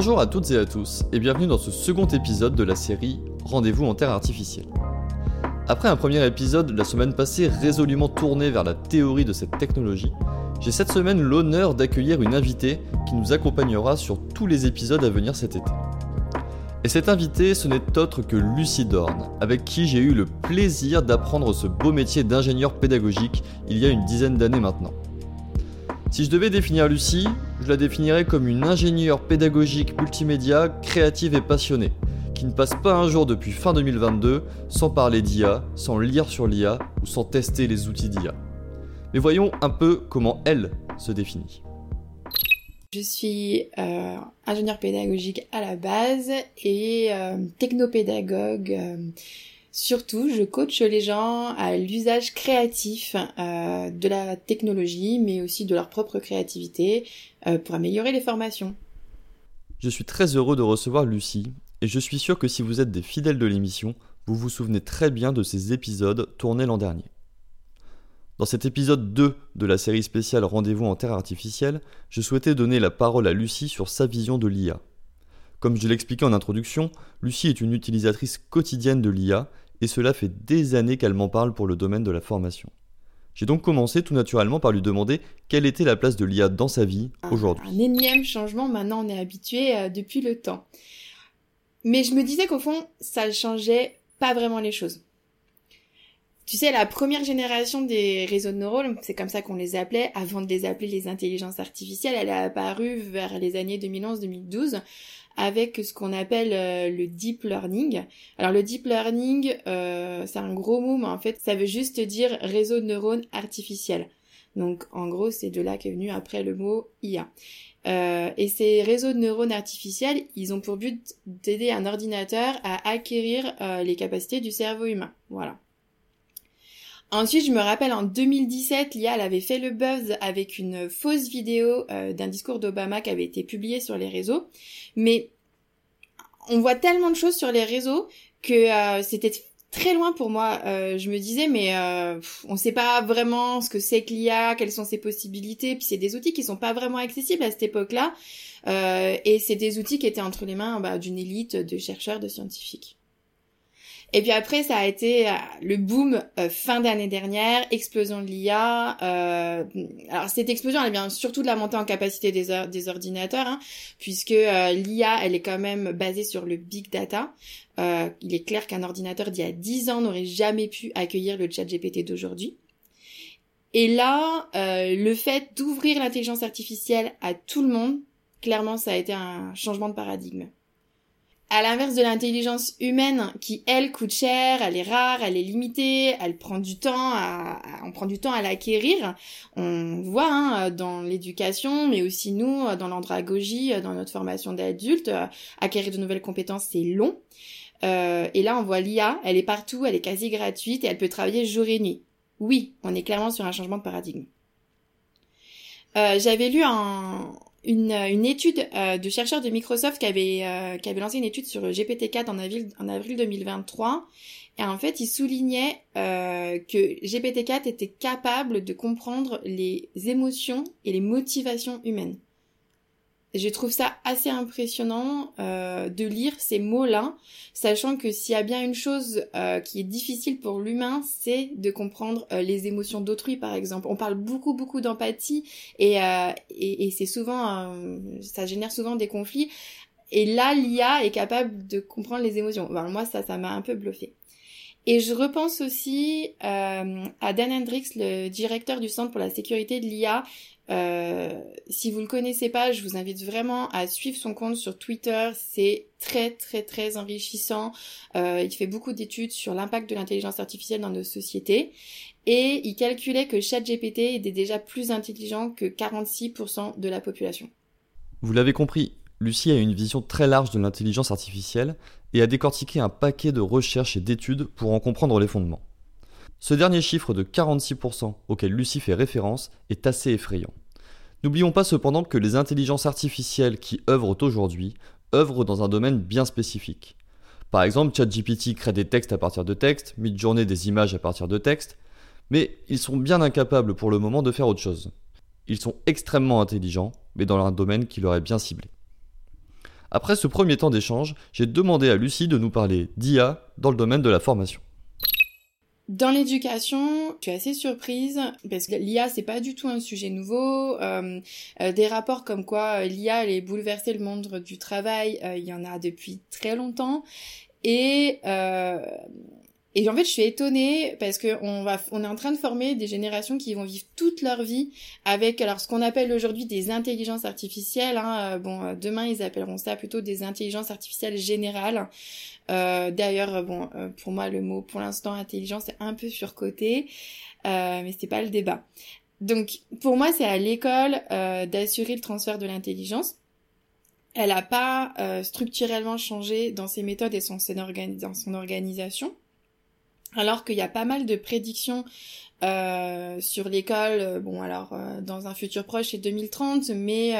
Bonjour à toutes et à tous et bienvenue dans ce second épisode de la série Rendez-vous en Terre artificielle. Après un premier épisode la semaine passée résolument tourné vers la théorie de cette technologie, j'ai cette semaine l'honneur d'accueillir une invitée qui nous accompagnera sur tous les épisodes à venir cet été. Et cette invitée, ce n'est autre que Lucie Dorn, avec qui j'ai eu le plaisir d'apprendre ce beau métier d'ingénieur pédagogique il y a une dizaine d'années maintenant. Si je devais définir Lucie, je la définirais comme une ingénieure pédagogique multimédia créative et passionnée, qui ne passe pas un jour depuis fin 2022 sans parler d'IA, sans lire sur l'IA ou sans tester les outils d'IA. Mais voyons un peu comment elle se définit. Je suis euh, ingénieure pédagogique à la base et euh, technopédagogue. Euh, Surtout, je coach les gens à l'usage créatif euh, de la technologie, mais aussi de leur propre créativité euh, pour améliorer les formations. Je suis très heureux de recevoir Lucie, et je suis sûr que si vous êtes des fidèles de l'émission, vous vous souvenez très bien de ces épisodes tournés l'an dernier. Dans cet épisode 2 de la série spéciale Rendez-vous en Terre artificielle, je souhaitais donner la parole à Lucie sur sa vision de l'IA. Comme je l'expliquais en introduction, Lucie est une utilisatrice quotidienne de l'IA et cela fait des années qu'elle m'en parle pour le domaine de la formation. J'ai donc commencé tout naturellement par lui demander quelle était la place de l'IA dans sa vie aujourd'hui. Un énième changement, maintenant on est habitué euh, depuis le temps. Mais je me disais qu'au fond, ça ne changeait pas vraiment les choses. Tu sais, la première génération des réseaux de neurones, c'est comme ça qu'on les appelait, avant de les appeler les intelligences artificielles, elle est apparue vers les années 2011-2012 avec ce qu'on appelle euh, le deep learning. Alors le deep learning, euh, c'est un gros mot, mais en fait, ça veut juste dire réseau de neurones artificiels. Donc en gros, c'est de là qu'est venu après le mot IA. Euh, et ces réseaux de neurones artificiels, ils ont pour but d'aider un ordinateur à acquérir les capacités du cerveau humain. Voilà. Ensuite, je me rappelle en 2017, l'IA avait fait le buzz avec une fausse vidéo d'un discours d'Obama qui avait été publié sur les réseaux. Mais on voit tellement de choses sur les réseaux que euh, c'était très loin pour moi. Euh, je me disais, mais euh, on ne sait pas vraiment ce que c'est que l'IA, quelles sont ses possibilités. Puis c'est des outils qui sont pas vraiment accessibles à cette époque-là. et c'est des outils qui étaient entre les mains bah, d'une élite de chercheurs, de scientifiques. Et puis après, ça a été euh, le boom euh, fin d'année dernière, explosion de l'IA. Euh, alors cette explosion, elle vient surtout de la montée en capacité des, ordinateurs, hein, puisque l'IA, elle est quand même basée sur le big data. il est clair qu'un ordinateur d'il y a 10 ans n'aurait jamais pu accueillir le chat GPT d'aujourd'hui. Et là, le fait d'ouvrir l'intelligence artificielle à tout le monde, clairement, ça a été un changement de paradigme. À l'inverse de l'intelligence humaine qui elle coûte cher, elle est rare, elle est limitée, elle prend du temps à, on prend du temps à l'acquérir. On voit hein, dans l'éducation, mais aussi nous dans l'andragogie, dans notre formation d'adultes, acquérir de nouvelles compétences c'est long. Euh, et là on voit l'IA, elle est partout, elle est quasi gratuite et elle peut travailler jour et nuit. Oui, on est clairement sur un changement de paradigme. Euh, j'avais lu un, une, une étude euh, de chercheurs de Microsoft qui avait, euh, qui avait lancé une étude sur GPT-4 en avril, en avril 2023. Et en fait, il soulignait euh, que GPT-4 était capable de comprendre les émotions et les motivations humaines je trouve ça assez impressionnant euh, de lire ces mots-là, sachant que s'il y a bien une chose euh, qui est difficile pour l'humain, c'est de comprendre euh, les émotions d'autrui, par exemple. On parle beaucoup, beaucoup d'empathie et, et, et c'est souvent, ça génère souvent des conflits. Et là, l'IA est capable de comprendre les émotions. moi, ça, ça m'a un peu bluffé. Et je repense aussi euh, à Dan Hendricks, le directeur du Centre pour la sécurité de l'IA, euh, si vous le connaissez pas, je vous invite vraiment à suivre son compte sur Twitter. C'est très très très enrichissant. Euh, il fait beaucoup d'études sur l'impact de l'intelligence artificielle dans nos sociétés. Et il calculait que ChatGPT était déjà plus intelligent que 46% de la population. Vous l'avez compris, Lucie a une vision très large de l'intelligence artificielle et a décortiqué un paquet de recherches et d'études pour en comprendre les fondements. Ce dernier chiffre de 46% auquel Lucie fait référence est assez effrayant. N'oublions pas cependant que les intelligences artificielles qui œuvrent aujourd'hui œuvrent dans un domaine bien spécifique. Par exemple, ChatGPT crée des textes à partir de textes, Midjourney des images à partir de textes, mais ils sont bien incapables pour le moment de faire autre chose. Ils sont extrêmement intelligents, mais dans un domaine qui leur est bien ciblé. Après ce premier temps d'échange, j'ai demandé à Lucie de nous parler d'IA dans le domaine de la formation. Dans l'éducation, je suis assez surprise parce que l'IA c'est pas du tout un sujet nouveau. Euh, euh, des rapports comme quoi euh, l'IA allait bouleverser le monde du travail, il y en a depuis très longtemps. Et et en fait, je suis étonnée parce que on va, on est en train de former des générations qui vont vivre toute leur vie avec alors ce qu'on appelle aujourd'hui des intelligences artificielles. Hein. Bon, demain ils appelleront ça plutôt des intelligences artificielles générales. Euh, D'ailleurs, bon, euh, pour moi, le mot pour l'instant intelligence est un peu surcoté, euh, mais c'est pas le débat. Donc, pour moi, c'est à l'école euh, d'assurer le transfert de l'intelligence. Elle n'a pas euh, structurellement changé dans ses méthodes et son, dans son organisation alors qu'il y a pas mal de prédictions euh, sur l'école, euh, bon alors euh, dans un futur proche c'est 2030, mais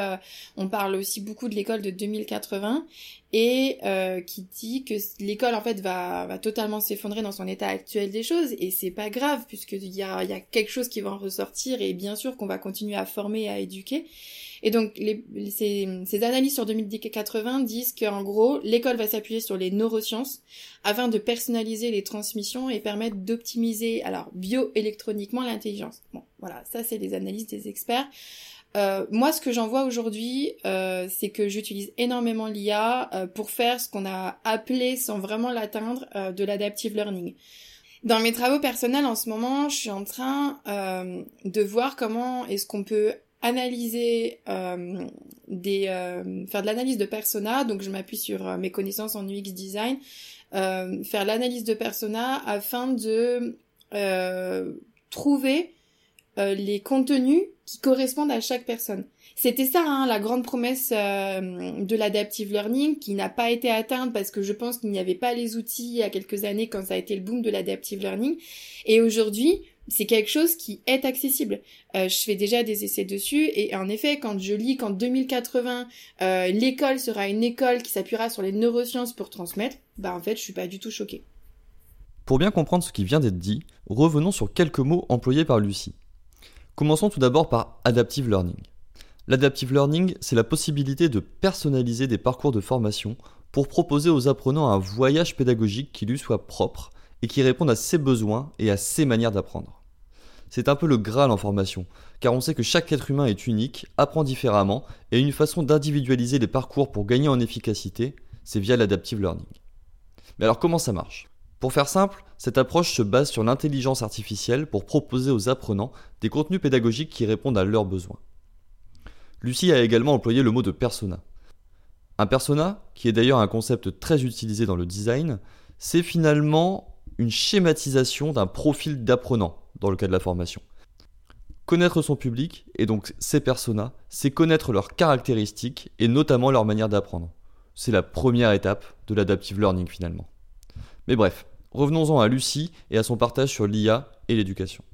on parle aussi beaucoup de l'école de 2080 et qui dit que l'école en fait va, va totalement s'effondrer dans son état actuel des choses et c'est pas grave puisqu'il y a, y a quelque chose qui va en ressortir et bien sûr qu'on va continuer à former et à éduquer. Et donc, les, ces, ces, analyses sur 2080 disent qu'en gros, l'école va s'appuyer sur les neurosciences afin de personnaliser les transmissions et permettre d'optimiser, alors, bioélectroniquement l'intelligence. Bon, voilà, ça c'est les analyses des experts. Euh, moi, ce que j'en vois aujourd'hui, euh, c'est que j'utilise énormément l'IA euh, pour faire ce qu'on a appelé, sans vraiment l'atteindre, euh, de l'adaptive learning. Dans mes travaux personnels en ce moment, je suis en train euh, de voir comment est-ce qu'on peut analyser euh, des faire de l'analyse de persona donc je m'appuie sur mes connaissances en UX design faire l'analyse de persona afin de trouver les contenus qui correspondent à chaque personne c'était ça hein, la grande promesse de l'adaptive learning qui n'a pas été atteinte parce que je pense qu'il n'y avait pas les outils il y a quelques années quand ça a été le boom de l'adaptive learning et aujourd'hui c'est quelque chose qui est accessible. Euh, je fais déjà des essais dessus et en effet, quand je lis qu'en 2080, euh, l'école sera une école qui s'appuiera sur les neurosciences pour transmettre, bah en fait, je suis pas du tout choquée. Pour bien comprendre ce qui vient d'être dit, revenons sur quelques mots employés par Lucie. Commençons tout d'abord par adaptive learning. L'adaptive learning, c'est la possibilité de personnaliser des parcours de formation pour proposer aux apprenants un voyage pédagogique qui lui soit propre et qui réponde à ses besoins et à ses manières d'apprendre. C'est un peu le Graal en formation, car on sait que chaque être humain est unique, apprend différemment, et une façon d'individualiser les parcours pour gagner en efficacité, c'est via l'adaptive learning. Mais alors comment ça marche? Pour faire simple, cette approche se base sur l'intelligence artificielle pour proposer aux apprenants des contenus pédagogiques qui répondent à leurs besoins. Lucie a également employé le mot de persona. Un persona, qui est d'ailleurs un concept très utilisé dans le design, c'est finalement une schématisation d'un profil d'apprenant, dans le cas de la formation. Connaître son public, et donc ses personas, c'est connaître leurs caractéristiques et notamment leur manière d'apprendre. C'est la première étape de l'adaptive learning finalement. Mais bref, revenons-en à Lucie et à son partage sur l'IA et l'éducation.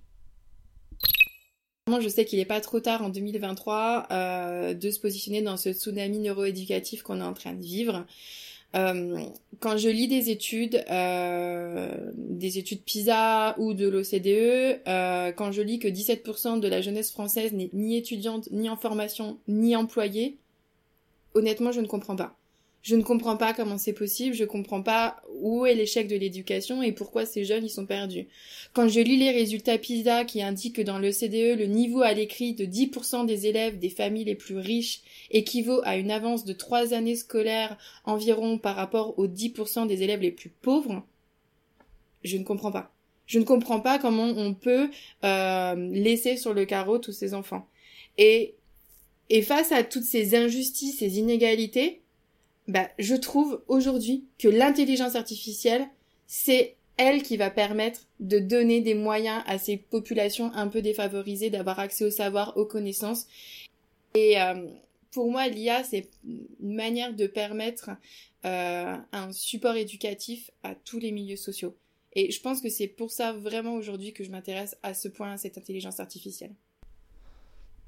Je sais qu'il n'est pas trop tard en 2023 euh, de se positionner dans ce tsunami neuroéducatif qu'on est en train de vivre. Euh, quand je lis des études, euh, des études PISA ou de l'OCDE, quand je lis que 17% de la jeunesse française n'est ni étudiante, ni en formation, ni employée, honnêtement, je ne comprends pas. Je ne comprends pas comment c'est possible, je comprends pas où est l'échec de l'éducation et pourquoi ces jeunes y sont perdus. Quand je lis les résultats PISA qui indiquent que dans le CDE, le niveau à l'écrit de 10% des élèves des familles les plus riches équivaut à une avance de 3 années scolaires environ par rapport aux 10% des élèves les plus pauvres, je ne comprends pas. Je ne comprends pas comment on peut euh, laisser sur le carreau tous ces enfants. Et, et face à toutes ces injustices, ces inégalités, bah, je trouve aujourd'hui que l'intelligence artificielle, c'est elle qui va permettre de donner des moyens à ces populations un peu défavorisées d'avoir accès au savoir, aux connaissances. Et euh, pour moi, l'IA, c'est une manière de permettre euh, un support éducatif à tous les milieux sociaux. Et je pense que c'est pour ça vraiment aujourd'hui que je m'intéresse à ce point à cette intelligence artificielle.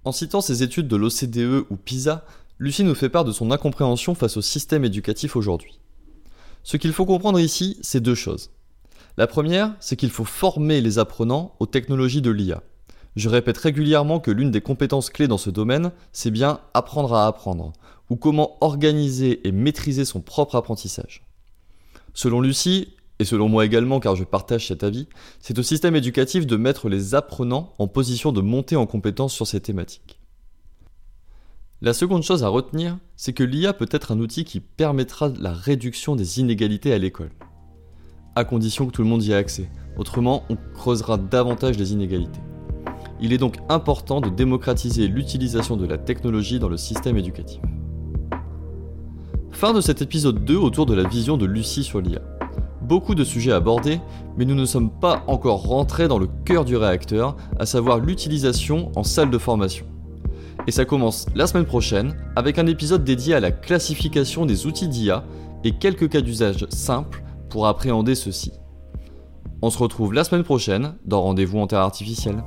En citant ces études de l'OCDE ou PISA, Lucie nous fait part de son incompréhension face au système éducatif aujourd'hui. Ce qu'il faut comprendre ici, c'est deux choses. La première, c'est qu'il faut former les apprenants aux technologies de l'IA. Je répète régulièrement que l'une des compétences clés dans ce domaine, c'est bien apprendre à apprendre, ou comment organiser et maîtriser son propre apprentissage. Selon Lucie, et selon moi également car je partage cet avis, c'est au système éducatif de mettre les apprenants en position de monter en compétence sur ces thématiques. La seconde chose à retenir, c'est que l'IA peut être un outil qui permettra la réduction des inégalités à l'école. À condition que tout le monde y ait accès, autrement on creusera davantage les inégalités. Il est donc important de démocratiser l'utilisation de la technologie dans le système éducatif. Fin de cet épisode 2 autour de la vision de Lucie sur l'IA. Beaucoup de sujets abordés, mais nous ne sommes pas encore rentrés dans le cœur du réacteur, à savoir l'utilisation en salle de formation. Et ça commence la semaine prochaine avec un épisode dédié à la classification des outils d'IA et quelques cas d'usage simples pour appréhender ceci. On se retrouve la semaine prochaine dans Rendez-vous en Terre Artificielle.